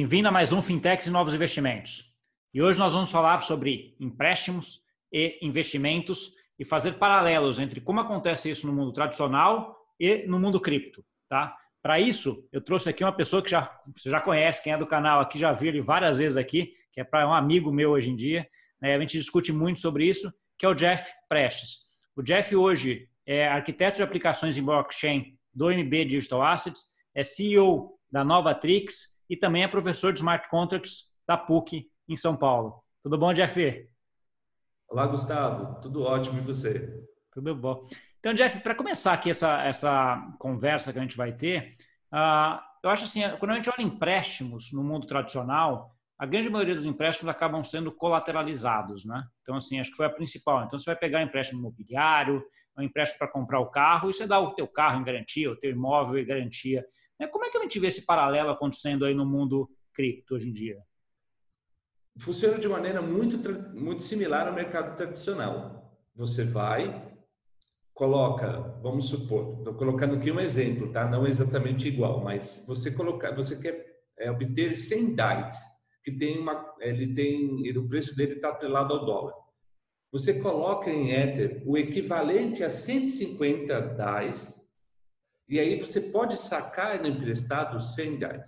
Bem-vindo a mais um Fintechs e Novos Investimentos. E hoje nós vamos falar sobre empréstimos e investimentos e fazer paralelos entre como acontece isso no mundo tradicional e no mundo cripto, tá? Para isso, eu trouxe aqui uma pessoa que já, você já conhece, quem é do canal aqui já viu ele várias vezes aqui, que é para um amigo meu hoje em dia. Né? A gente discute muito sobre isso, que é o Jeff Prestes. O Jeff hoje é arquiteto de aplicações em blockchain do MB Digital Assets, é CEO da Nova Trix e também é professor de Smart Contracts da PUC em São Paulo. Tudo bom, Jeff? Olá, Gustavo. Tudo ótimo e você? Tudo bom. Então, Jeff, para começar aqui essa, essa conversa que a gente vai ter, uh, eu acho assim, quando a gente olha empréstimos no mundo tradicional, a grande maioria dos empréstimos acabam sendo colateralizados, né? Então, assim, acho que foi a principal. Então, você vai pegar um empréstimo imobiliário, um empréstimo para comprar o carro, e você dá o teu carro em garantia, o teu imóvel em garantia. Né? Como é que a gente vê esse paralelo acontecendo aí no mundo cripto hoje em dia? Funciona de maneira muito, muito similar ao mercado tradicional. Você vai, coloca, vamos supor, estou colocando aqui um exemplo, tá? Não exatamente igual, mas você colocar, você quer é, obter 100 DAIs, que tem uma, ele tem, o preço dele está atrelado ao dólar. Você coloca em Ether o equivalente a 150 DAIs e aí você pode sacar no emprestado 100 reais.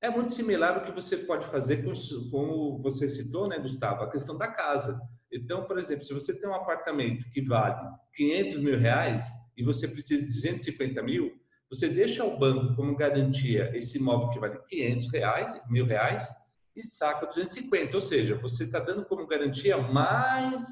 É muito similar ao que você pode fazer com, como você citou, né, Gustavo, a questão da casa. Então, por exemplo, se você tem um apartamento que vale 500 mil reais e você precisa de 250 mil, você deixa ao banco como garantia esse imóvel que vale 500 reais, mil reais, e saca 250. Ou seja, você está dando como garantia mais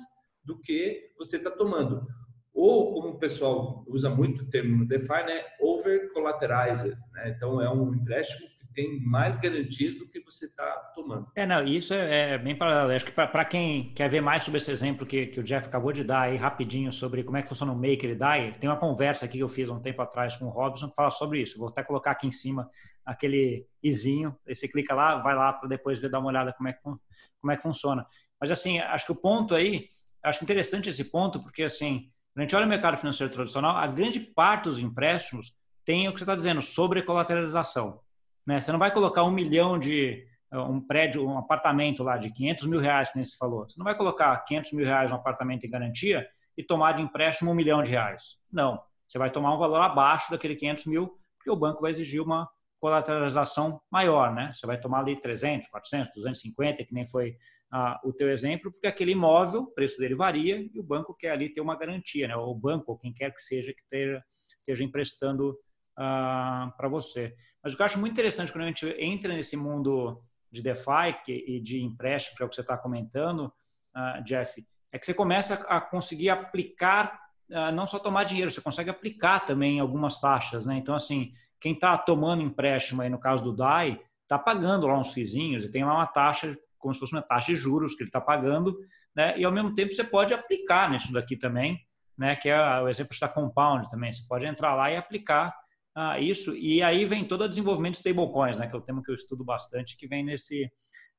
do que você está tomando ou como o pessoal usa muito o termo no DeFi, né, over collateralized, né? Então é um empréstimo que tem mais garantias do que você está tomando. É, não, isso é, é bem paralelo. Acho que para quem quer ver mais sobre esse exemplo que, que o Jeff acabou de dar aí rapidinho sobre como é que funciona o Maker e DAI, tem uma conversa aqui que eu fiz um tempo atrás com o Robson que fala sobre isso. Vou até colocar aqui em cima aquele izinho, você clica lá, vai lá para depois ver, dar uma olhada como é, que, como é que funciona. Mas assim, acho que o ponto aí, acho interessante esse ponto, porque assim, quando a gente olha o mercado financeiro tradicional, a grande parte dos empréstimos tem o que você está dizendo, sobre colateralização. Né? Você não vai colocar um milhão de eh, um prédio, um apartamento lá de 500 mil reais, que nem você falou. Você não vai colocar 500 mil reais no apartamento em garantia e tomar de empréstimo um milhão de reais. Não. Você vai tomar um valor abaixo daquele 500 mil, porque o banco vai exigir uma colateralização maior, né? Você vai tomar ali 300, 400, 250, que nem foi ah, o teu exemplo, porque aquele imóvel, o preço dele varia e o banco quer ali ter uma garantia, né? Ou o banco, ou quem quer que seja, que esteja, esteja emprestando ah, para você. Mas o que eu acho muito interessante quando a gente entra nesse mundo de DeFi que, e de empréstimo, que é o que você está comentando, ah, Jeff, é que você começa a conseguir aplicar, ah, não só tomar dinheiro, você consegue aplicar também algumas taxas, né? Então, assim, quem está tomando empréstimo aí, no caso do DAI, está pagando lá uns fizinhos e tem lá uma taxa como se fosse uma taxa de juros que ele está pagando, né? E ao mesmo tempo você pode aplicar nisso daqui também, né? Que é o exemplo da Compound também. Você pode entrar lá e aplicar ah, isso. E aí vem todo o desenvolvimento de stablecoins, né? Que é o tema que eu estudo bastante, que vem nesse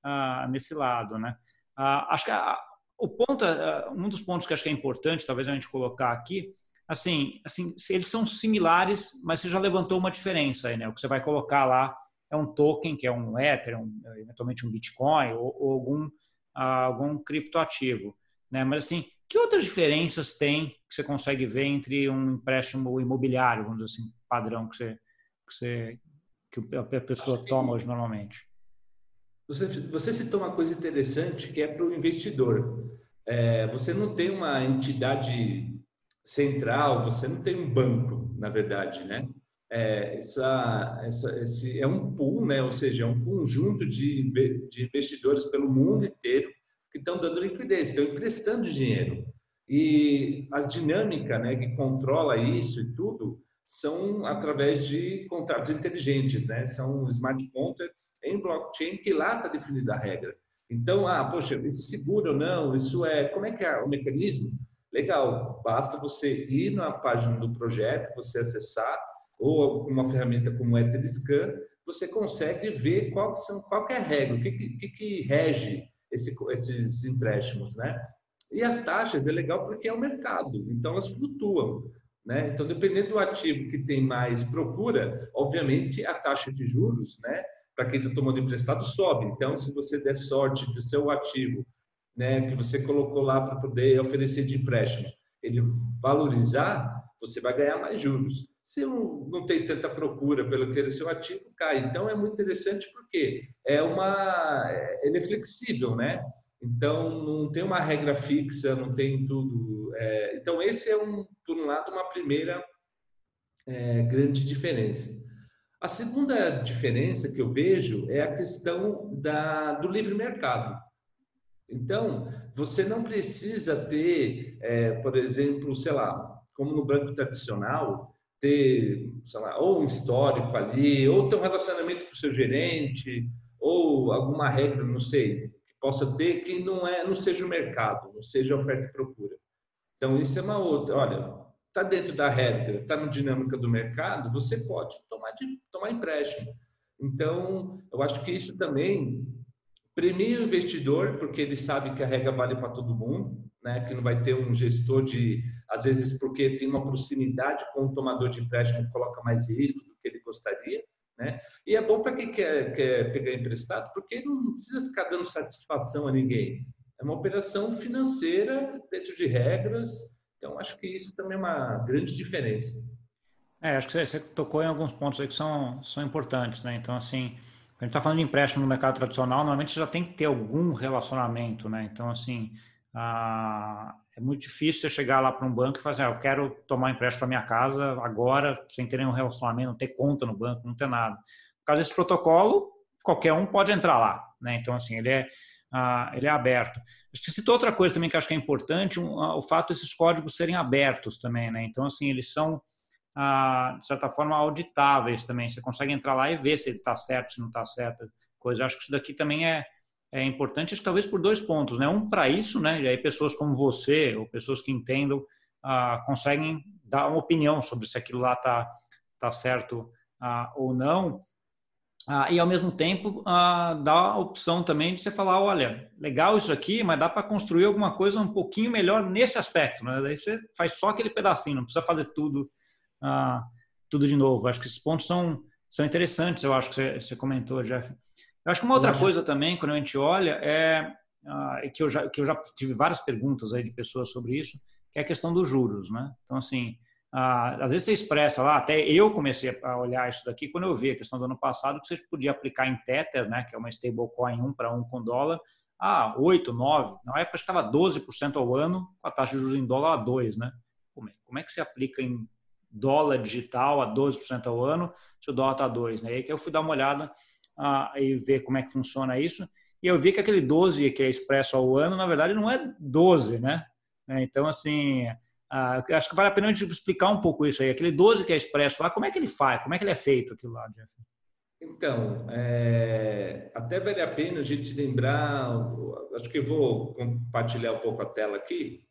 ah, nesse lado, né? Ah, acho que a, o ponto, ah, um dos pontos que acho que é importante, talvez a gente colocar aqui, assim, assim, eles são similares, mas você já levantou uma diferença aí, né? O que você vai colocar lá é um token, que é um Ether, um, eventualmente um Bitcoin ou, ou algum, uh, algum criptoativo. Né? Mas, assim, que outras diferenças tem que você consegue ver entre um empréstimo imobiliário, vamos dizer assim, padrão que, você, que, você, que a pessoa toma hoje normalmente? Você, você citou uma coisa interessante que é para o investidor. É, você não tem uma entidade central, você não tem um banco, na verdade, né? é, essa, essa, esse é um pool, né? ou seja, é um conjunto de, de investidores pelo mundo inteiro que estão dando liquidez, estão emprestando dinheiro. E as dinâmicas né, que controla isso e tudo são através de contratos inteligentes, né? São smart contracts em blockchain que lá está definida a regra. Então, ah, poxa, isso seguro ou não? Isso é como é que é o mecanismo? Legal, basta você ir na página do projeto, você acessar ou uma ferramenta como o Etherscan, você consegue ver qual, são, qual é a regra, o que, que, que rege esse, esses empréstimos, né? E as taxas é legal porque é o mercado, então elas flutuam, né? Então, dependendo do ativo que tem mais procura, obviamente a taxa de juros, né? para quem está tomando emprestado sobe. Então, se você der sorte do seu ativo, né, que você colocou lá para poder oferecer de empréstimo, ele valorizar, você vai ganhar mais juros. Se não tem tanta procura pelo aquele seu ativo, cai. Então é muito interessante porque é uma, ele é flexível, né? Então não tem uma regra fixa, não tem tudo. É, então esse é um, por um lado, uma primeira é, grande diferença. A segunda diferença que eu vejo é a questão da, do livre mercado. Então, você não precisa ter, é, por exemplo, sei lá, como no banco tradicional, ter, sei lá, ou um histórico ali, ou ter um relacionamento com o seu gerente, ou alguma regra, não sei, que possa ter que não é, não seja o mercado, não seja oferta e procura. Então isso é uma outra. Olha, está dentro da regra, está na dinâmica do mercado, você pode tomar de, tomar empréstimo. Então eu acho que isso também premia o investidor porque ele sabe que a regra vale para todo mundo, né? Que não vai ter um gestor de às vezes porque tem uma proximidade com o tomador de empréstimo coloca mais risco do que ele gostaria. Né? E é bom para quem quer, quer pegar emprestado, porque não precisa ficar dando satisfação a ninguém. É uma operação financeira dentro de regras, então acho que isso também é uma grande diferença. É, acho que você tocou em alguns pontos aí que são, são importantes, né? Então, assim, a gente está falando de empréstimo no mercado tradicional, normalmente já tem que ter algum relacionamento, né? Então, assim, a, é muito difícil você chegar lá para um banco e fazer, assim, ah, eu quero tomar empréstimo para minha casa agora, sem ter nenhum relacionamento, não ter conta no banco, não ter nada. Por causa desse protocolo, qualquer um pode entrar lá, né? Então, assim, ele é, uh, ele é aberto. Você citou outra coisa também que acho que é importante, um, o fato desses códigos serem abertos também, né? Então, assim, eles são, de certa forma, auditáveis também. Você consegue entrar lá e ver se ele está certo, se não está certo. Coisa. Acho que isso daqui também é, é importante, acho, talvez por dois pontos, né? Um para isso, né? E aí pessoas como você ou pessoas que entendam ah, conseguem dar uma opinião sobre se aquilo lá tá tá certo ah, ou não. Ah, e ao mesmo tempo dá a opção também de você falar, olha, legal isso aqui, mas dá para construir alguma coisa um pouquinho melhor nesse aspecto, né? Daí você faz só aquele pedacinho, não precisa fazer tudo ah, tudo de novo. Acho que esses pontos são são interessantes. Eu acho que você, você comentou, Jeff. Eu acho que uma outra coisa também, quando a gente olha, é uh, que, eu já, que eu já tive várias perguntas aí de pessoas sobre isso, que é a questão dos juros, né? Então, assim, uh, às vezes você expressa lá, até eu comecei a olhar isso daqui quando eu vi a questão do ano passado, que você podia aplicar em Tether, né, que é uma stablecoin 1 para 1 com dólar, a 8, 9, na época estava 12% ao ano, com a taxa de juros em dólar a 2, né? Como é, como é que você aplica em dólar digital a 12% ao ano se o dólar está 2, né? E aí que eu fui dar uma olhada ah, e ver como é que funciona isso. E eu vi que aquele 12 que é expresso ao ano, na verdade, não é 12, né? É, então, assim, ah, acho que vale a pena a gente explicar um pouco isso aí. Aquele 12 que é expresso lá, como é que ele faz? Como é que ele é feito aquilo lá, Jeff? Então, é, até vale a pena a gente lembrar, acho que vou compartilhar um pouco a tela aqui.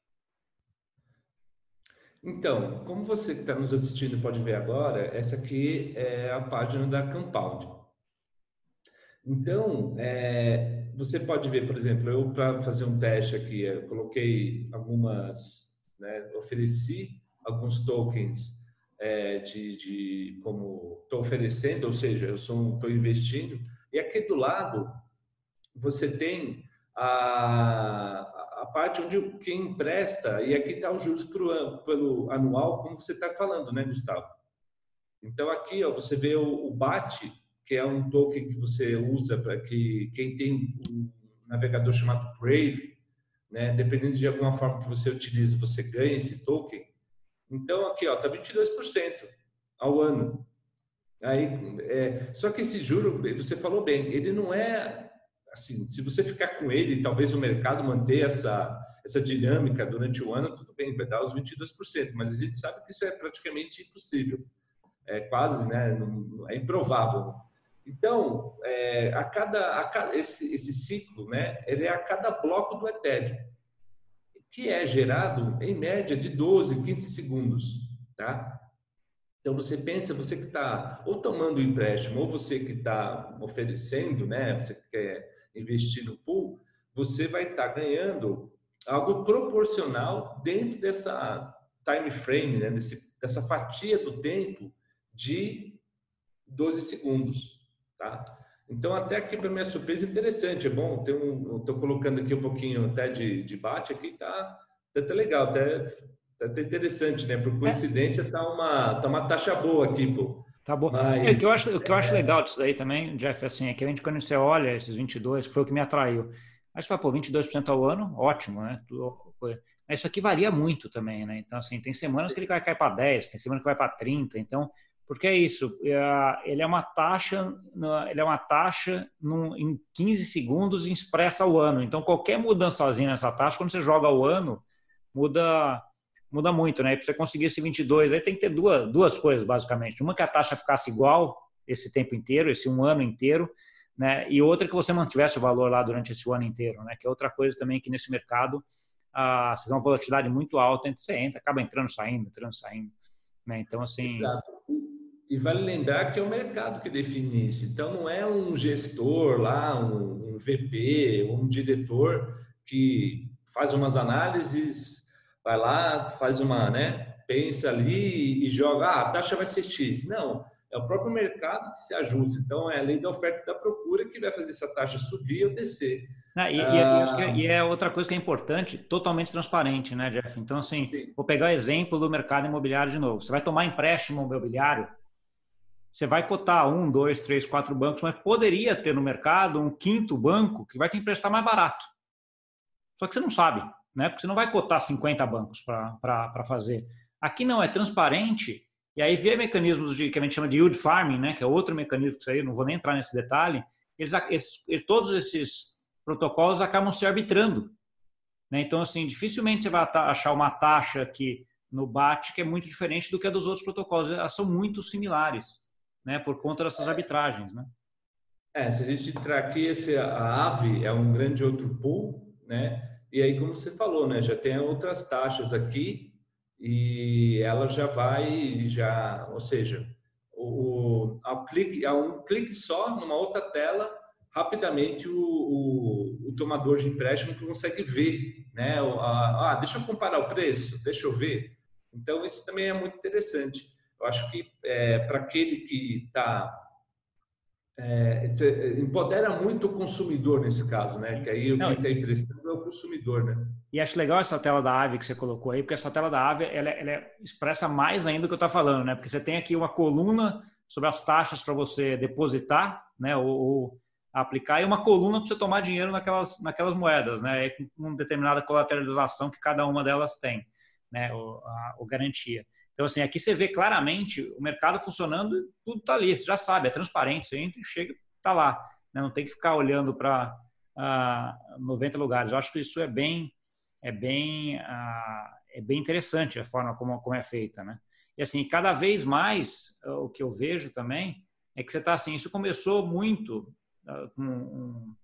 Então, como você que está nos assistindo pode ver agora, essa aqui é a página da Compound. Então, é, você pode ver, por exemplo, eu para fazer um teste aqui, eu coloquei algumas, né, ofereci alguns tokens é, de, de, como estou oferecendo, ou seja, eu estou investindo, e aqui do lado você tem a, a parte onde quem empresta, e aqui está os juros pro, pelo anual, como você está falando, né, Gustavo? Então aqui ó, você vê o, o BAT, que é um token que você usa para que quem tem um navegador chamado Brave, né, dependendo de alguma forma que você utilize, você ganha esse token. Então aqui ó, tá 22% ao ano. Aí, é, só que esse juro, você falou bem, ele não é assim. Se você ficar com ele, talvez o mercado manter essa essa dinâmica durante o ano, tudo bem, vai dar os 22%, mas a gente sabe que isso é praticamente impossível. É quase, né? É improvável. Então, é, a cada, a cada esse, esse, ciclo, né, ele é a cada bloco do Ethereum, que é gerado em média de 12, 15 segundos, tá? Então você pensa, você que está ou tomando empréstimo ou você que está oferecendo, né, você que quer investir no pool, você vai estar tá ganhando algo proporcional dentro dessa time frame, né, desse, dessa fatia do tempo de 12 segundos. Tá? Então, até aqui, para minha surpresa, interessante. É bom, estou um, colocando aqui um pouquinho até de, de bate aqui, tá, tá até legal, até, tá até interessante, né? Por coincidência, tá uma, tá uma taxa boa aqui, pô. Tá bom. Mas, é, o, que eu acho, o que eu acho é legal disso aí também, Jeff, assim, é que a gente, quando você olha esses 22, que foi o que me atraiu, aí você fala, pô, 22% ao ano, ótimo, né? Isso aqui varia muito também, né? Então, assim, tem semanas que ele vai cair para 10, tem semana que vai para 30, então porque é isso, é, ele é uma taxa, ele é uma taxa em 15 segundos expressa o ano. Então qualquer mudançazinha nessa taxa, quando você joga o ano, muda muda muito, né? Para você conseguir esse 22, aí tem que ter duas, duas coisas basicamente. Uma que a taxa ficasse igual esse tempo inteiro, esse um ano inteiro, né? E outra que você mantivesse o valor lá durante esse ano inteiro, né? Que é outra coisa também que nesse mercado ah, você tem uma volatilidade muito alta, então você entra, acaba entrando, saindo, entrando, saindo, né? Então assim. Exato. E vale lembrar que é o mercado que define isso. Então, não é um gestor lá, um, um VP, um diretor que faz umas análises, vai lá, faz uma, né, pensa ali e joga, ah, a taxa vai ser X. Não, é o próprio mercado que se ajusta. Então, é a lei da oferta e da procura que vai fazer essa taxa subir ou descer. Ah, e, ah, e, é, e, é, outra coisa que é importante, totalmente transparente, né, Jeff? Então, assim, sim. vou pegar o exemplo do mercado imobiliário de novo. Você vai tomar empréstimo imobiliário, você vai cotar um, dois, três, quatro bancos, mas poderia ter no mercado um quinto banco que vai te emprestar mais barato. Só que você não sabe, né? Porque você não vai cotar 50 bancos para fazer. Aqui não, é transparente. E aí vê mecanismos de, que a gente chama de yield farming, né? Que é outro mecanismo que aí, não vou nem entrar nesse detalhe. Eles, esses, todos esses protocolos acabam se arbitrando. Né? Então, assim, dificilmente você vai achar uma taxa aqui no BAT que é muito diferente do que a dos outros protocolos. Elas são muito similares né, por conta dessas arbitragens, né? É, se a gente entrar aqui, esse, a AVE é um grande outro pool, né? E aí, como você falou, né, já tem outras taxas aqui e ela já vai, já, ou seja, o, ao clique, a um clique só numa outra tela, rapidamente o, o, o tomador de empréstimo consegue ver, né? Ah, deixa eu comparar o preço, deixa eu ver. Então, isso também é muito interessante. Eu acho que é, para aquele que está é, empodera muito o consumidor nesse caso, né? Que aí o que está emprestando é o consumidor, né? E acho legal essa tela da AVE que você colocou aí, porque essa tela da AVE ela, ela expressa mais ainda o que eu estou falando, né? Porque você tem aqui uma coluna sobre as taxas para você depositar, né? Ou, ou, aplicar e uma coluna para você tomar dinheiro naquelas naquelas moedas, né? Com uma determinada colateralização que cada uma delas tem, né? O, a, garantia. Então, assim, aqui você vê claramente o mercado funcionando, tudo está ali, você já sabe, é transparente, você entra e chega, está lá. Né? Não tem que ficar olhando para uh, 90 lugares. Eu acho que isso é bem, é bem, é bem interessante a forma como, como é feita, né? E assim, cada vez mais uh, o que eu vejo também é que você está assim, isso começou muito com um,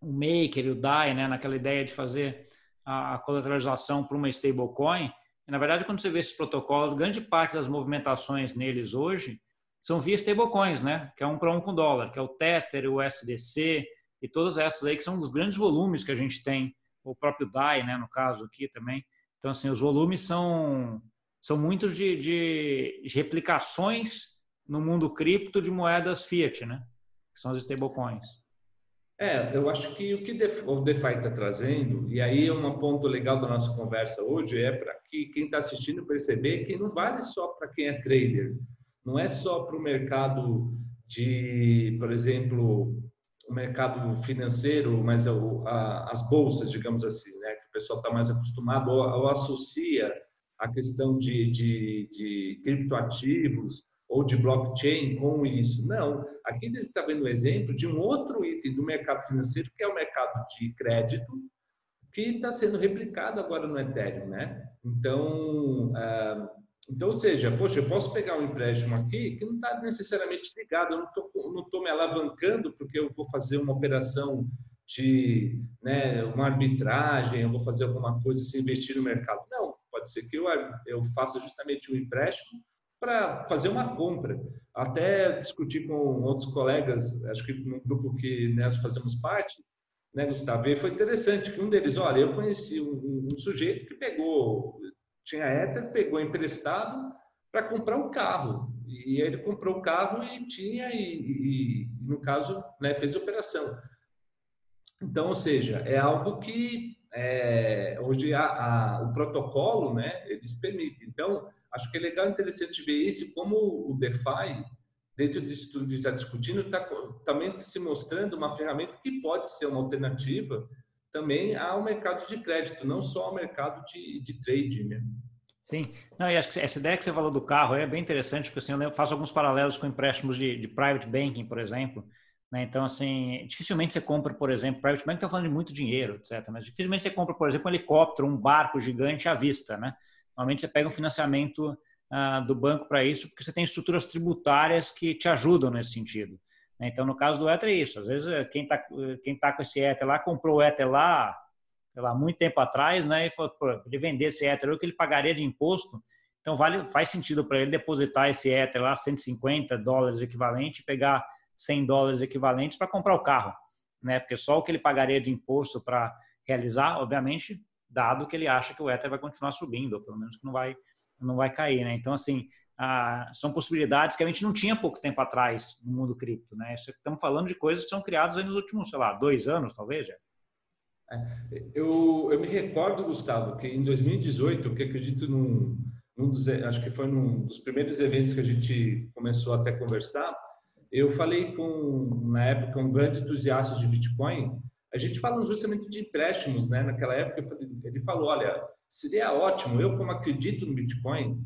um maker, o DAI, né, naquela ideia de fazer a, a colateralização para uma stablecoin, na verdade, quando você vê esses protocolos, grande parte das movimentações neles hoje são via stablecoins, né? Que é um para um com dólar, que é o Tether, o SDC e todas essas aí que são os grandes volumes que a gente tem, o próprio DAI, né? No caso aqui também. Então, assim, os volumes são são muitos de, de, replicações no mundo cripto de moedas fiat, né? Que são as stablecoins. É, eu acho que o que o DeFi está trazendo, e aí é um ponto legal da nossa conversa hoje, é para que quem está assistindo perceber que não vale só para quem é trader, não é só para o mercado de, por exemplo, o mercado financeiro, mas as bolsas, digamos assim, né, que o pessoal está mais acostumado ou, ou associa a questão de, de, de criptoativos ou de blockchain com isso. Não, aqui a gente está vendo um exemplo de um outro item do mercado financeiro, que é o mercado de crédito, que está sendo replicado agora no Ethereum, né? Então, uh, então, ou seja, poxa, eu posso pegar um empréstimo aqui que não está necessariamente ligado, eu não estou me alavancando porque eu vou fazer uma operação de né, uma arbitragem, eu vou fazer alguma coisa sem investir no mercado. Não, pode ser que eu, eu faça justamente um empréstimo para fazer uma compra. Até discutir com outros colegas, acho que no grupo que nós fazemos parte, né, Gustavo? E foi interessante que um deles, olha, eu conheci um, um sujeito que pegou, tinha Ether, pegou emprestado para comprar um carro. E ele comprou o carro e tinha, e, e, e no caso, né, fez operação. Então, ou seja, é algo que é, hoje a, a, o protocolo, né, eles permitem. Então, acho que é legal, interessante ver isso, como o DeFi, dentro disso tudo que está discutindo, está também se mostrando uma ferramenta que pode ser uma alternativa também ao mercado de crédito, não só ao mercado de, de trade. Né? Sim, não, e acho que essa ideia que você falou do carro é bem interessante, porque assim, eu faço alguns paralelos com empréstimos de, de private banking, por exemplo. Né? Então, assim, dificilmente você compra, por exemplo, private banking está falando de muito dinheiro, etc. Mas dificilmente você compra, por exemplo, um helicóptero, um barco gigante à vista. Né? Normalmente você pega um financiamento uh, do banco para isso, porque você tem estruturas tributárias que te ajudam nesse sentido. Né? Então, no caso do Ether é isso. Às vezes, eh, quem está quem tá com esse Ether lá, comprou o Ether lá, lá muito tempo atrás, né? E falou, pô, ele vender esse Ether, o que ele pagaria de imposto. Então, vale, faz sentido para ele depositar esse Ether lá, 150 dólares equivalente, pegar 100 dólares equivalentes para comprar o carro, né? Porque só o que ele pagaria de imposto para realizar, obviamente, dado que ele acha que o Ether vai continuar subindo, ou pelo menos que não vai, não vai cair, né? Então, assim, são possibilidades que a gente não tinha pouco tempo atrás no mundo cripto, né? Estamos falando de coisas que são criadas nos últimos, sei lá, dois anos, talvez, já. É, eu, eu me recordo, Gustavo, que em 2018, que acredito num, num dos, acho que foi num dos primeiros eventos que a gente começou até a conversar, eu falei com, na época, um grande entusiasta de Bitcoin, a gente falando justamente de empréstimos, né? Naquela época, ele falou, olha, seria ótimo, eu como acredito no Bitcoin,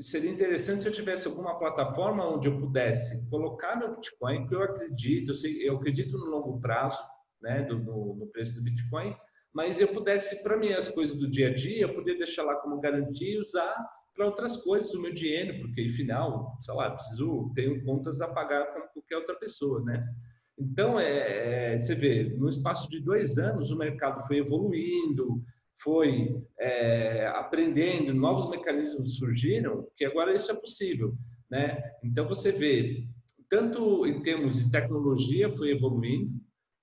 seria interessante se eu tivesse alguma plataforma onde eu pudesse colocar meu Bitcoin, porque eu acredito, eu, sei, eu acredito no longo prazo, né, do, no, no preço do Bitcoin, mas eu pudesse, para mim, as coisas do dia a dia, eu poder deixar lá como garantia e usar para outras coisas o meu dinheiro, porque, afinal, sei lá, preciso, tenho contas a pagar como qualquer outra pessoa, né? Então, é, é, você vê, no espaço de dois anos, o mercado foi evoluindo, foi é, aprendendo, novos mecanismos surgiram, que agora isso é possível, né? Então, você vê, tanto em termos de tecnologia foi evoluindo,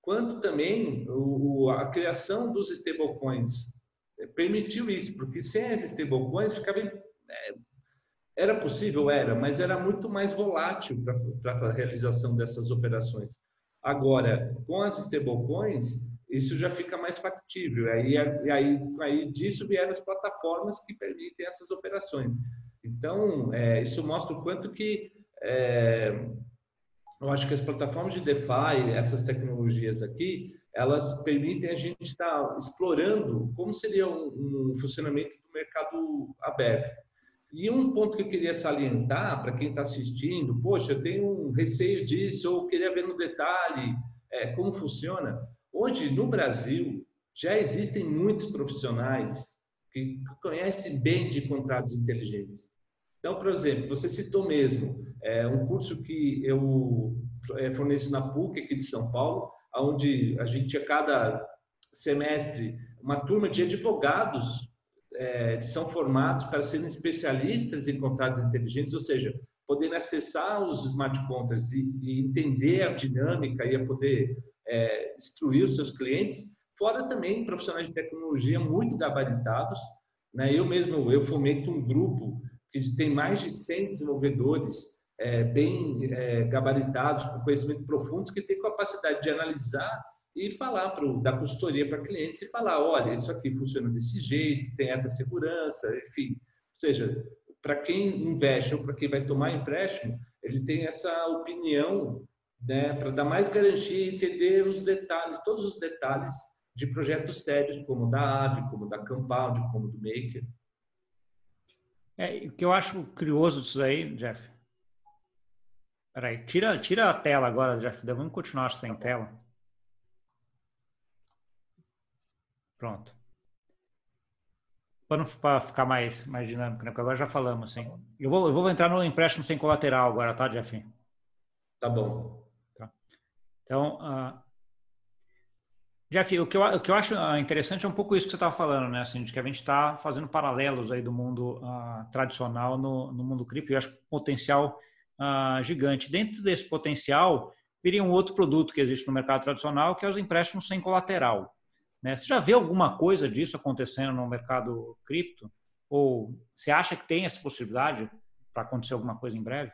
quanto também o, a criação dos stablecoins é, permitiu isso, porque sem as stablecoins ficava é, era possível, era, mas era muito mais volátil para a realização dessas operações. Agora, com as stablecoins, isso já fica mais factível. Aí, aí, aí disso vieram as plataformas que permitem essas operações. Então, é, isso mostra o quanto que é, eu acho que as plataformas de DeFi, essas tecnologias aqui, elas permitem a gente estar tá explorando como seria um, um funcionamento do mercado aberto. E um ponto que eu queria salientar para quem está assistindo, poxa, eu tenho um receio disso, ou queria ver no detalhe é, como funciona. Hoje, no Brasil, já existem muitos profissionais que conhecem bem de contratos inteligentes. Então, por exemplo, você citou mesmo é, um curso que eu é, forneço na PUC aqui de São Paulo, onde a gente a cada semestre uma turma de advogados é, são formados para serem especialistas em contratos inteligentes, ou seja, poderem acessar os smart contracts e, e entender a dinâmica e a poder é, instruir os seus clientes, fora também profissionais de tecnologia muito gabaritados. Né? Eu mesmo, eu fomento um grupo que tem mais de 100 desenvolvedores é, bem é, gabaritados, com conhecimento profundos, que tem capacidade de analisar e falar pro, da consultoria para clientes e falar, olha, isso aqui funciona desse jeito, tem essa segurança, enfim. Ou seja, para quem investe ou para quem vai tomar empréstimo, ele tem essa opinião né, para dar mais garantia e entender os detalhes, todos os detalhes de projetos sérios, como o da AVE, como o da Compound, como o do Maker. É, o que eu acho curioso disso aí, Jeff. Peraí, tira, tira a tela agora, Jeff. Vamos continuar sem tela. Pronto. Para ficar mais, mais dinâmico, né? Porque agora já falamos, assim. Eu vou, eu vou entrar no empréstimo sem colateral agora, tá, Jeff? Tá bom. Então, uh, Jeff, o que, eu, o que eu acho ah, interessante é um pouco isso que você estava falando, né? Assim, de que a gente está fazendo paralelos aí do mundo uh, tradicional no, no mundo cripto. Eu acho potencial uh, gigante. Dentro desse potencial, viria um outro produto que existe no mercado tradicional, que é os empréstimos sem colateral. Né? Você já vê alguma coisa disso acontecendo no mercado cripto? Ou você acha que tem essa possibilidade para acontecer alguma coisa em breve?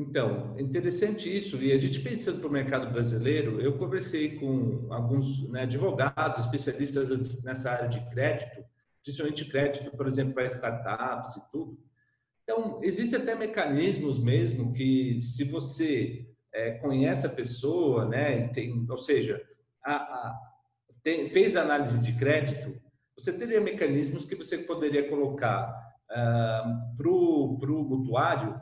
Então, interessante isso. E a gente pensando para o mercado brasileiro, eu conversei com alguns né, advogados, especialistas nessa área de crédito, principalmente crédito, por exemplo, para startups e tudo. Então, existem até mecanismos mesmo que, se você é, conhece a pessoa, né, tem, ou seja, a, a, tem, fez análise de crédito, você teria mecanismos que você poderia colocar uh, para o mutuário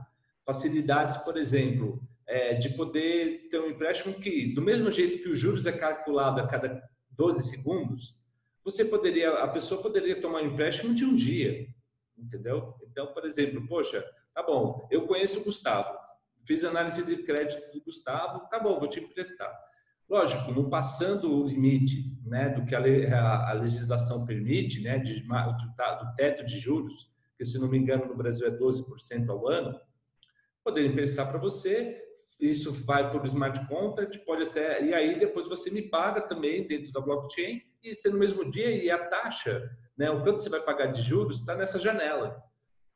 facilidades, por exemplo, é, de poder ter um empréstimo que, do mesmo jeito que os juros é calculado a cada 12 segundos, você poderia, a pessoa poderia tomar um empréstimo de um dia, entendeu? Então, por exemplo, poxa, tá bom, eu conheço o Gustavo, fiz análise de crédito do Gustavo, tá bom, vou te emprestar. Lógico, não passando o limite né, do que a, legislação permite, né, de, do, teto de juros, que se não me engano no Brasil é 12% ao ano, poder emprestar para você, isso vai o smart contract, pode até, e aí depois você me paga também dentro da blockchain, e ser no mesmo dia, e a taxa, né, o quanto você vai pagar de juros, está nessa janela.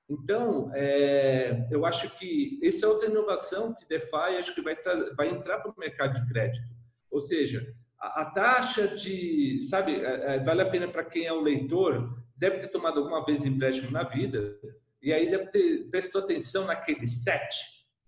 Então, é, eu acho que essa é outra inovação que DeFi acho que vai, vai entrar para o mercado de crédito ou seja, a, a taxa de, sabe, é, é, vale a pena para quem é o leitor, deve ter tomado alguma vez empréstimo na vida, e aí deve ter prestou atenção naquele set,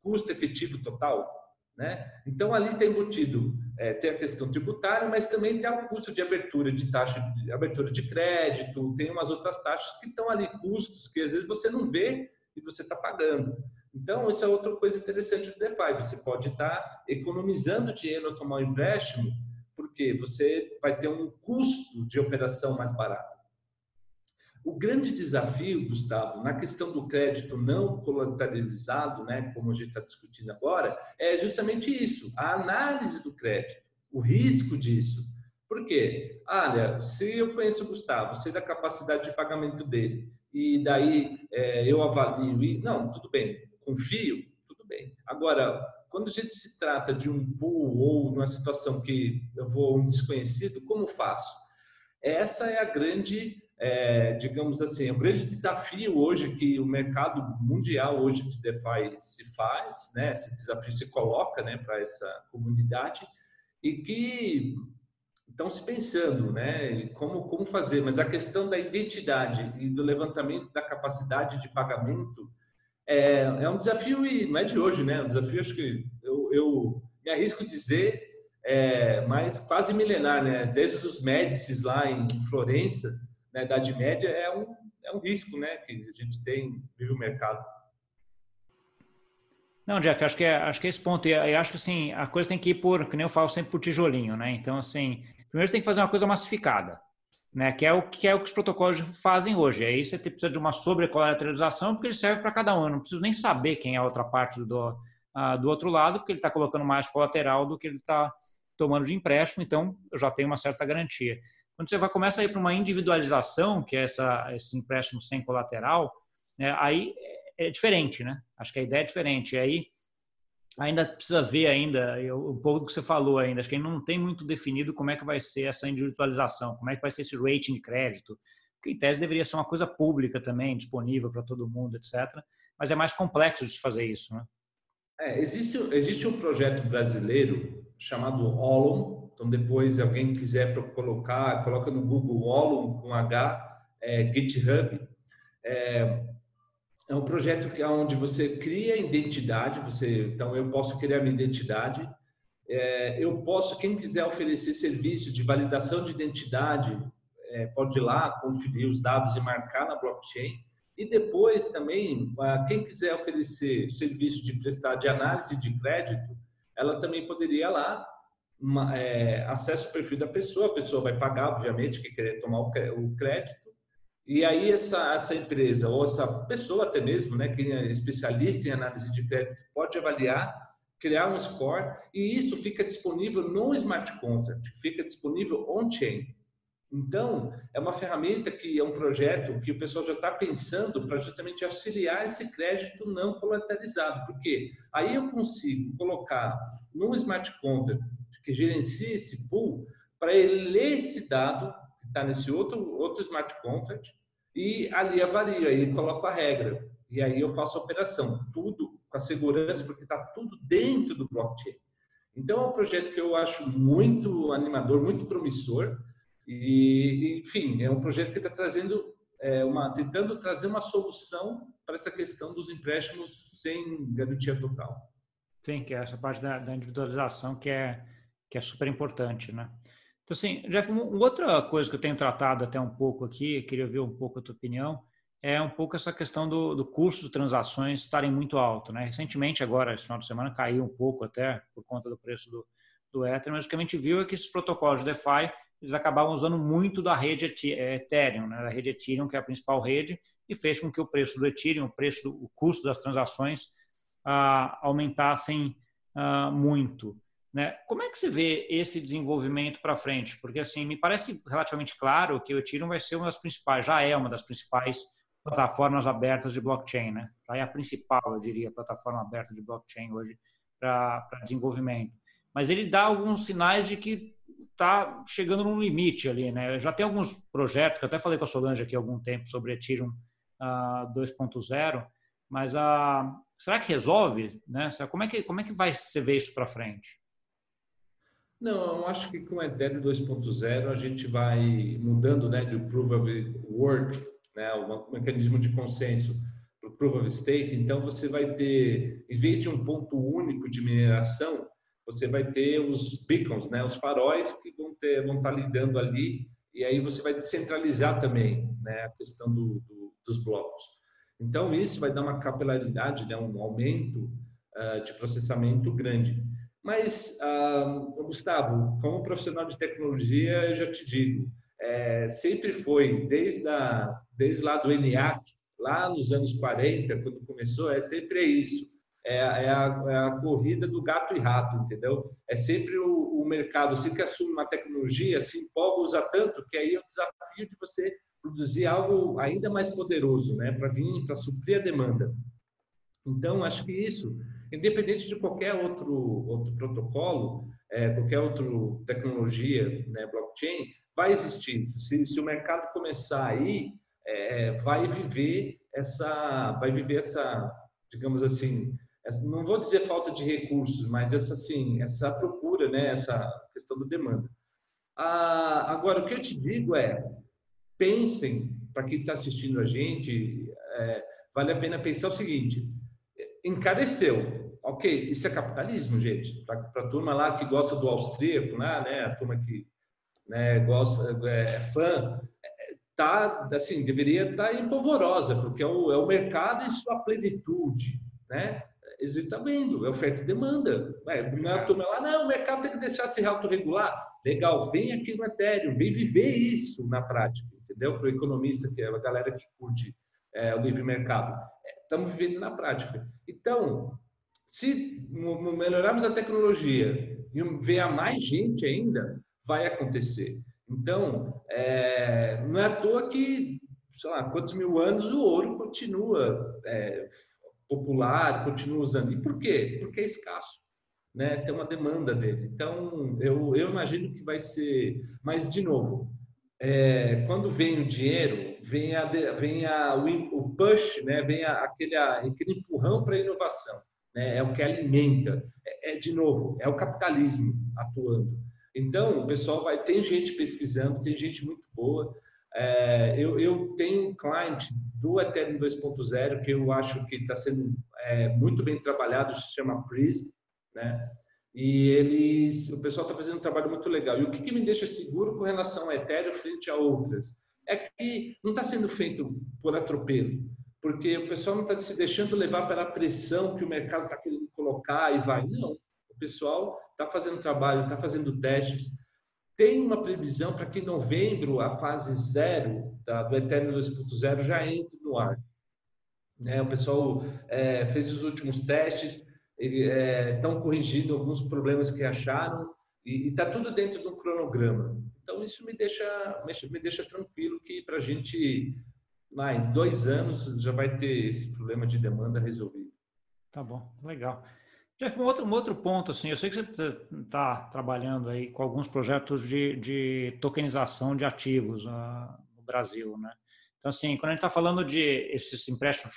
custo efetivo total, né? Então ali tem embutido, é, tem a questão tributária, mas também tem o custo de abertura de taxa de abertura de crédito, tem umas outras taxas que estão ali, custos que às vezes você não vê e você está pagando. Então, isso é outra coisa interessante do DeFi. Você pode estar economizando dinheiro ao tomar um empréstimo, porque você vai ter um custo de operação mais barato. O grande desafio, Gustavo, na questão do crédito não colateralizado, né, como a gente está discutindo agora, é justamente isso: a análise do crédito, o risco disso. Por quê? Olha, se eu conheço o Gustavo, sei da capacidade de pagamento dele, e daí é, eu avalio, e, não, tudo bem, confio, tudo bem. Agora, quando a gente se trata de um pool ou numa situação que eu vou um desconhecido, como faço? Essa é a grande, é, digamos assim, o grande desafio hoje que o mercado mundial hoje de DeFi se faz, né? Esse desafio se coloca, né, para essa comunidade e que estão se pensando, né, como como fazer. Mas a questão da identidade e do levantamento da capacidade de pagamento é, é um desafio e não é de hoje, né? É um desafio, acho que eu, eu me arrisco dizer, é, mas quase milenar, né? Desde os Médicis lá em Florença, na Idade Média, é um, é um risco, né? Que a gente tem, vive o mercado. Não, Jeff, acho que é, acho que é esse ponto. E eu acho que assim, a coisa tem que ir por, que nem eu falo sempre, por tijolinho, né? Então, assim, primeiro você tem que fazer uma coisa massificada né, que, é o, que é o que os protocolos fazem hoje. Aí você precisa de uma sobrecolateralização, porque ele serve para cada um. Eu não preciso nem saber quem é a outra parte do, uh, do outro lado, porque ele está colocando mais colateral do que ele está tomando de empréstimo, então eu já tenho uma certa garantia. Quando você vai começa a ir para uma individualização, que é essa, esse empréstimo sem colateral, né, aí é, diferente, né? Acho que a ideia é diferente. E aí ainda precisa ver ainda um pouco do que você falou ainda. Acho que ainda não tem muito definido como é que vai ser essa individualização, como é que vai ser esse rating de crédito, que em tese deveria ser uma coisa pública também, disponível para todo mundo, etc. Mas é mais complexo de fazer isso, né? É, existe, existe um projeto brasileiro chamado Olum. Então, depois, se alguém quiser colocar, coloca no Google Olum com H, é, GitHub. É, é um projeto que é onde você cria identidade, você, então eu posso criar minha identidade, é, eu posso, quem quiser oferecer serviço de validação de identidade, é, pode ir lá, conferir os dados e marcar na blockchain. E depois também, quem quiser oferecer serviço de prestar de análise de crédito, ela também poderia lá, uma, é, acessa o perfil da pessoa, a pessoa vai pagar, obviamente, que querer tomar o crédito, e aí essa, essa empresa ou essa pessoa até mesmo, né, quem é especialista em análise de crédito, pode avaliar, criar um score e isso fica disponível no smart contract, fica disponível on-chain. Então, é uma ferramenta que é um projeto que o pessoal já está pensando para justamente auxiliar esse crédito não colateralizado, porque aí eu consigo colocar num smart contract que gerencia esse pool para ele ler esse dado está nesse outro, outro smart contract e ali avalia, aí coloco a regra. E aí eu faço a operação. Tudo com a segurança, porque está tudo dentro do blockchain. Então, é um projeto que eu acho muito animador, muito promissor. E, enfim, é um projeto que está trazendo é, uma, tentando trazer uma solução para essa questão dos empréstimos sem garantia total. Sim, que é essa parte da, da individualização que é, que é super importante, né? Então, assim, Jeff, uma outra coisa que eu tenho tratado até um pouco aqui, queria ver um pouco a tua opinião, é um pouco essa questão do, do custo de transações estarem muito alto. Né? Recentemente, agora, esse final de semana, caiu um pouco até por conta do preço do, do Ether, mas o que a gente viu é que esses protocolos de DeFi eles acabavam usando muito da rede é, Ethereum, né? da rede Ethereum, que é a principal rede, e fez com que o preço do Ethereum, o preço, o custo das transações ah, aumentassem ah, muito. Né? Como é que você vê esse desenvolvimento para frente? Porque assim me parece relativamente claro que o Ethereum vai ser uma das principais, já é uma das principais plataformas abertas de blockchain, né? Já é a principal, eu diria, plataforma aberta de blockchain hoje para desenvolvimento. Mas ele dá alguns sinais de que está chegando num limite ali, né? Já tem alguns projetos, que eu até falei com a Solange aqui há algum tempo sobre Ethereum uh, 2.0, mas uh, será que resolve? Né? Como, é que, como é que vai se ver isso para frente? Não, eu acho que com o Ethereum 2.0 a gente vai mudando né, do Proof of Work, né, o mecanismo de consenso, para o Proof of Stake. Então, você vai ter, em vez de um ponto único de mineração, você vai ter os beacons, né, os faróis que vão, ter, vão estar lidando ali, e aí você vai descentralizar também né, a questão do, do, dos blocos. Então, isso vai dar uma capilaridade, né, um aumento uh, de processamento grande. Mas, uh, Gustavo, como profissional de tecnologia, eu já te digo, é, sempre foi, desde, a, desde lá do ENIAC, lá nos anos 40, quando começou, é sempre isso. É, é, a, é, a, corrida do gato e rato, entendeu? É sempre o, o mercado, assim que assume uma tecnologia, se empolga, usa tanto, que aí é o desafio de você produzir algo ainda mais poderoso, né? Para vir, para suprir a demanda. Então, acho que isso independente de qualquer outro, outro protocolo, é, qualquer outra tecnologia, né, blockchain, vai existir. Se, se o mercado começar aí, é, vai viver essa, vai viver essa, digamos assim, não vou dizer falta de recursos, mas essa assim, essa procura, né, essa questão da demanda. Ah, agora, o que eu te digo é, pensem, para quem está assistindo a gente, é, vale a pena pensar o seguinte: encareceu. Ok, isso é capitalismo, gente. Para a turma lá que gosta do austríaco, né, né a turma que né, gosta, é, é fã, tá assim deveria estar tá empolvorosa, porque é o, é o mercado em sua plenitude, né? Você está vendo, é oferta e demanda. É, não é a turma lá, não, o mercado tem que deixar se autorregular. Legal, vem aqui no Ethereum, vem viver isso na prática, entendeu? Para o economista, que é a galera que curte é, o livre mercado. Estamos é, vivendo na prática. Então, se melhorarmos a tecnologia e ver mais gente ainda, vai acontecer. Então, é, não é à toa que, sei lá, quantos mil anos o ouro continua é, popular, continua usando. E por quê? Porque é escasso. Né? Tem uma demanda dele. Então, eu, eu imagino que vai ser. Mas, de novo, é, quando vem o dinheiro, vem, a, vem a, o, push, né? vem a, aquele, aquele empurrão para a inovação né? é o que alimenta. É, é, de novo, é o capitalismo atuando. Então, o pessoal vai. Tem gente pesquisando, tem gente muito boa. É, eu, eu, tenho um cliente do Ethereum 2.0 que eu acho que está sendo é, muito bem trabalhado, se chama Prism, né? E eles, o pessoal está fazendo um trabalho muito legal. E o que, que me deixa seguro com relação ao Ethereum frente a outras é que não está sendo feito por atropelo porque o pessoal não está se deixando levar pela pressão que o mercado está querendo colocar e vai. Não, o pessoal está fazendo trabalho, está fazendo testes. Tem uma previsão para que em novembro a fase zero da, do Ethereum 2.0 já entre no ar. É, o pessoal é, fez os últimos testes, estão é, corrigindo alguns problemas que acharam e está tudo dentro do cronograma. Então isso me deixa, me deixa tranquilo que para a gente lá em dois anos já vai ter esse problema de demanda resolvido. Tá bom, legal. Jeff, um outro, um outro ponto, assim, eu sei que você está trabalhando aí com alguns projetos de, de tokenização de ativos uh, no Brasil, né? Então, assim, quando a gente está falando de esses empréstimos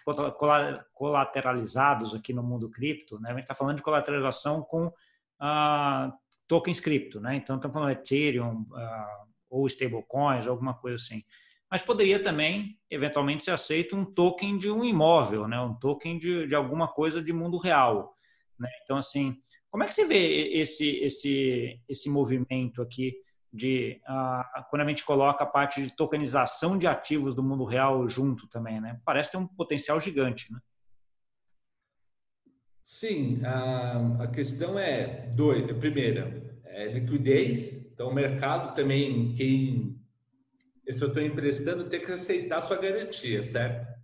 colateralizados aqui no mundo cripto, né, a gente está falando de colateralização com ah, tokens cripto, né? Então, estamos falando de Ethereum ah, ou stablecoins, alguma coisa assim. Mas poderia também, eventualmente, ser aceito um token de um imóvel, né? Um token de, de alguma coisa de mundo real, né? Então, assim, como é que você vê esse esse esse movimento aqui de uh, quando a gente coloca a parte de tokenização de ativos do mundo real junto também, né? Parece ter um potencial gigante, né? Sim, a, a questão é dois. Primeira, é liquidez. Então, o mercado também, quem eu estou emprestando, tem que aceitar sua garantia, certo?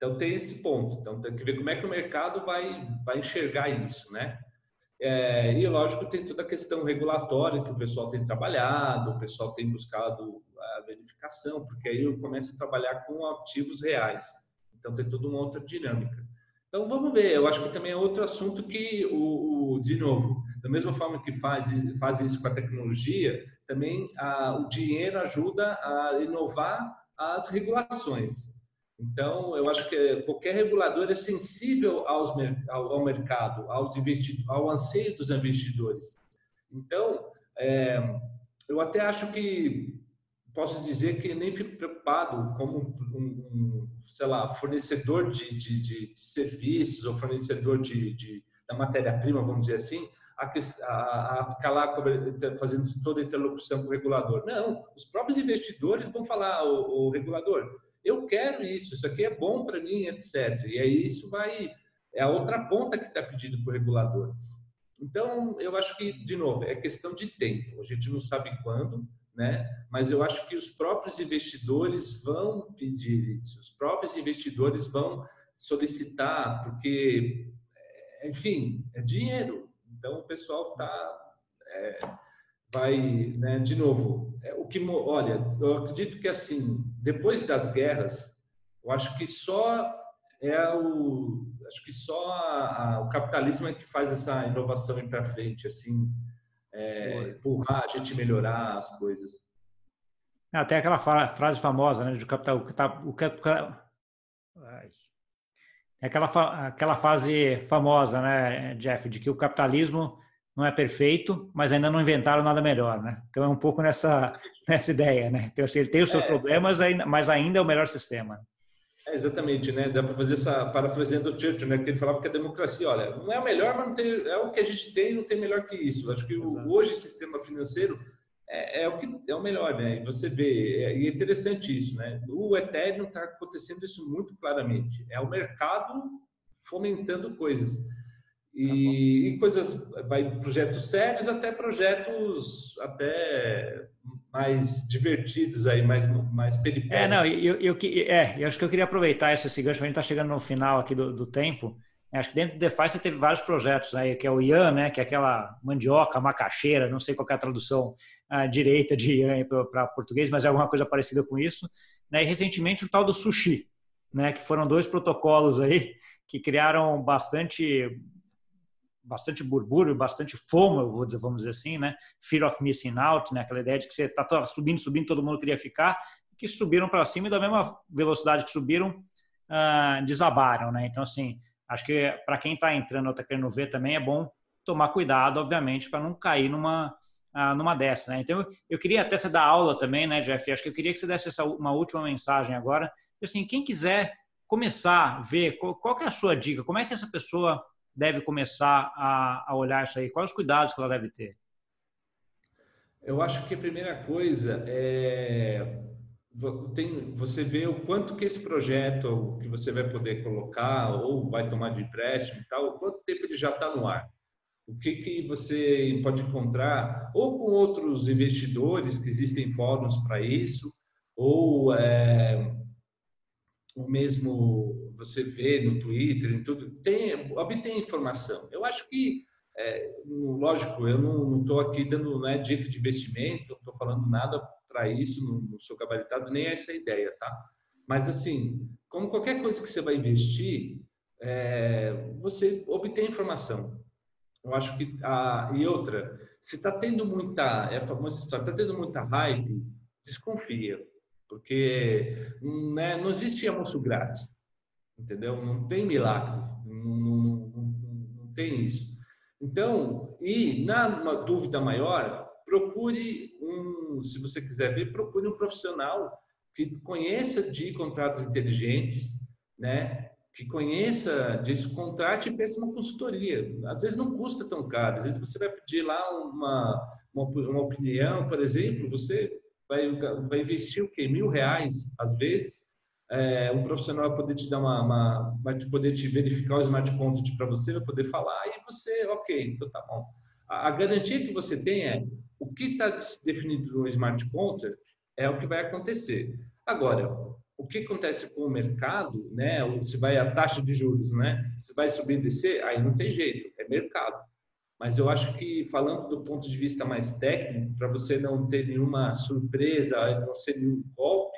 Então tem esse ponto. Então tem que ver como é que o mercado vai vai enxergar isso, né? É, e lógico tem toda a questão regulatória que o pessoal tem trabalhado, o pessoal tem buscado a verificação, porque aí eu começo a trabalhar com ativos reais. Então tem toda uma outra dinâmica. Então vamos ver. Eu acho que também é outro assunto que o, o de novo, da mesma forma que faz faz isso com a tecnologia, também a, o dinheiro ajuda a inovar as regulações. Então, eu acho que qualquer regulador é sensível aos, ao, ao mercado, aos ao anseio dos investidores. Então, é, eu até acho que posso dizer que nem fico preocupado como um, um sei lá, fornecedor de, de, de, serviços ou fornecedor de, de da matéria-prima, vamos dizer assim, a, a, a, ficar lá fazendo toda a interlocução com o regulador. Não, os próprios investidores vão falar, o, o regulador, eu quero isso, isso aqui é bom para mim, etc. E aí isso vai, é a outra ponta que está pedindo para o regulador. Então, eu acho que, de novo, é questão de tempo. A gente não sabe quando, né? Mas eu acho que os próprios investidores vão pedir isso. Os próprios investidores vão solicitar, porque, enfim, é dinheiro. Então, o pessoal está... É, vai, né, de novo, é, o que, olha, eu acredito que assim, depois das guerras, eu acho que só é o, acho que só a, a, o capitalismo é que faz essa inovação ir para frente, assim, é, empurrar a gente melhorar as coisas. Até aquela frase famosa, né, do capital, o capital, é aquela aquela frase famosa, né, Jeff, de que o capitalismo não é perfeito, mas ainda não inventaram nada melhor, né? Então é um pouco nessa nessa ideia, né? Então, assim, ele tem os seus é, problemas, mas ainda é o melhor sistema. É, exatamente, né? Dá para fazer essa parafraseando o Churchill, né? Que ele falava que a democracia, olha, não é o melhor, mas não tem, é o que a gente tem, não tem melhor que isso. Acho que o, hoje o sistema financeiro é, é, o que é o melhor, né? E você vê, é, e é interessante isso, né? O Ethereum está acontecendo isso muito claramente. É o mercado fomentando coisas. E, tá e, coisas, vai projetos sérios até projetos até mais divertidos aí, mais, mais peripéticos. É, não, eu, eu, é, eu acho que eu queria aproveitar esse, esse gancho, a gente está chegando no final aqui do, do tempo, acho que dentro do DeFi você teve vários projetos aí, que é o IAM, né, que é aquela mandioca, macaxeira, não sei qual é a tradução a direita de IAM para português, mas é alguma coisa parecida com isso, né, e recentemente o tal do Sushi, né, que foram dois protocolos aí que criaram bastante bastante burbúrio, bastante fomo, vamos dizer assim, né? Fear of missing out, né? Aquela ideia de que você está subindo, subindo, todo mundo queria ficar, que subiram para cima e da mesma velocidade que subiram, uh, desabaram, né? Então, assim, acho que para quem está entrando ou está querendo ver também é bom tomar cuidado, obviamente, para não cair numa uh, numa dessa, né? Então, eu queria até você dar aula também, né, Jeff? Acho que eu queria que você desse essa uma última mensagem agora. Assim, quem quiser começar a ver, qual, qual é a sua dica? Como é que essa pessoa deve começar a, a olhar isso aí? Quais os cuidados que ela deve ter? Eu acho que a primeira coisa é tem, você vê o quanto que esse projeto que você vai poder colocar ou vai tomar de empréstimo e tal, quanto tempo ele já está no ar. O que, que você pode encontrar ou com outros investidores que existem fóruns para isso, ou é, o mesmo você vê no Twitter, em tudo, tem, obtém informação. Eu acho que, é, lógico, eu não estou aqui dando né, dica de investimento, não estou falando nada para isso, não, não sou gabaritado, nem essa é a ideia, tá? Mas, assim, como qualquer coisa que você vai investir, é, você obtém informação. Eu acho que, a, e outra, se está tendo muita, é a famosa história, está tendo muita hype, desconfia porque né, não existe almoço grátis, entendeu? Não tem milagre, não, não, não, tem isso. Então, e na dúvida maior, procure um, se você quiser ver, procure um profissional que conheça de contratos inteligentes, né? Que conheça disso, contrate e peça uma consultoria. Às vezes não custa tão caro, às vezes você vai pedir lá uma, uma, uma opinião, por exemplo, você vai, vai investir o quê? Mil reais, às vezes, é, um profissional vai poder te dar uma, uma vai poder te verificar o smart contract para você, vai poder falar e você, ok, então tá bom. A, a garantia que você tem é o que está definido no smart contract é o que vai acontecer. Agora, o que acontece com o mercado, né? Se vai a taxa de juros, né? Se vai subir e descer, aí não tem jeito, é mercado. Mas eu acho que falando do ponto de vista mais técnico, para você não ter nenhuma surpresa, não ser nenhum golpe,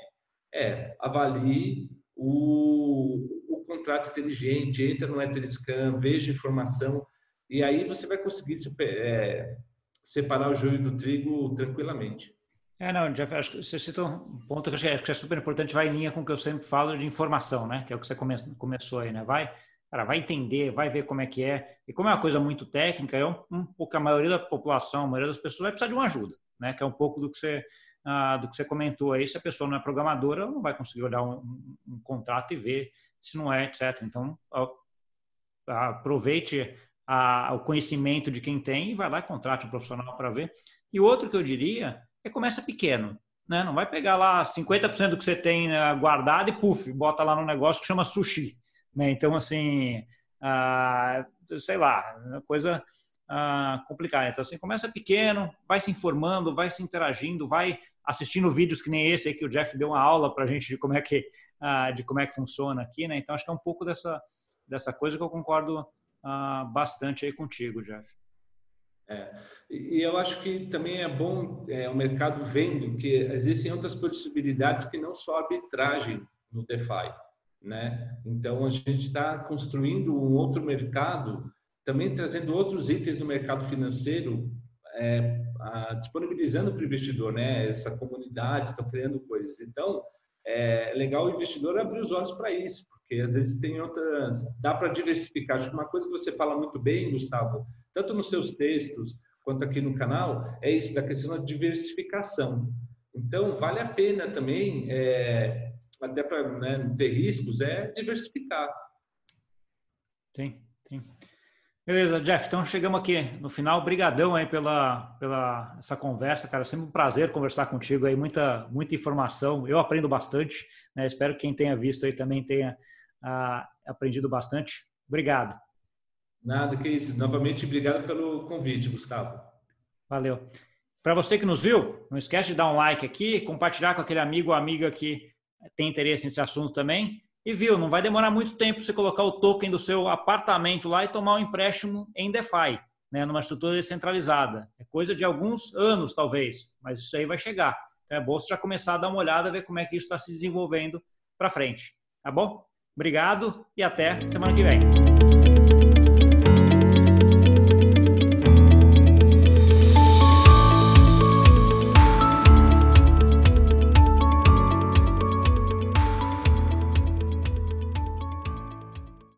é avalie o, o contrato inteligente, entra no Etherscan, veja informação e aí você vai conseguir é, separar o joio do trigo tranquilamente. É, não, Jeff, acho que você citou um ponto que acho que é super importante, vai em linha com o que eu sempre falo de informação, né? Que é o que você come, começou aí, né? Vai, cara, vai entender, vai ver como é que é. E como é uma coisa muito técnica, é um, um pouco a maioria da população, a maioria das pessoas vai precisar de uma ajuda, né? Que é um pouco do que você ah, do que você comentou aí. Se a pessoa não é programadora, ela não vai conseguir olhar um, um, contrato e ver se não é, etc. Então, aproveite a, o conhecimento de quem tem e vai lá e contrate um profissional para ver. E outro que eu diria é começa pequeno. Né? Não vai pegar lá 50% do que você tem né, guardado e puf, bota lá no negócio que chama sushi. Né? Então, assim, ah, sei lá, coisa ah, complicada. Então, assim, começa pequeno, vai se informando, vai se interagindo, vai assistindo vídeos que nem esse aí que o Jeff deu uma aula para a gente de como é que ah, de como é que funciona aqui, né? Então, acho que é um pouco dessa dessa coisa que eu concordo ah, bastante aí contigo, Jeff. É. E eu acho que também é bom é, o mercado vendo que existem outras possibilidades que não só arbitragem no DeFi, né? Então a gente está construindo um outro mercado, também trazendo outros itens do mercado financeiro, é, disponibilizando para o investidor, né? Essa comunidade, estão criando coisas. Então é legal o investidor abrir os olhos para isso, porque às vezes tem outras, dá para diversificar. Acho que uma coisa que você fala muito bem, Gustavo, tanto nos seus textos quanto aqui no canal, é isso da questão da diversificação. Então, vale a pena também, é, até para né, ter riscos, é diversificar. Sim, sim. Beleza, Jeff, então chegamos aqui no final. Obrigadão aí pela, pela essa conversa, cara. Sempre um prazer conversar contigo aí, muita, muita informação. Eu aprendo bastante, né? Espero que quem tenha visto aí também tenha ah, aprendido bastante. Obrigado. Nada, que isso. Novamente, obrigado pelo convite, Gustavo. Valeu. Para você que nos viu, não esquece de dar um like aqui, compartilhar com aquele amigo ou amiga que tem interesse nesse assunto também. E viu, não vai demorar muito tempo você colocar o token do seu apartamento lá e tomar um empréstimo em DeFi, né, numa estrutura descentralizada. É coisa de alguns anos, talvez, mas isso aí vai chegar. Então é bom você já começar a dar uma olhada, ver como é que isso está se desenvolvendo para frente. Tá bom? Obrigado e até semana que vem.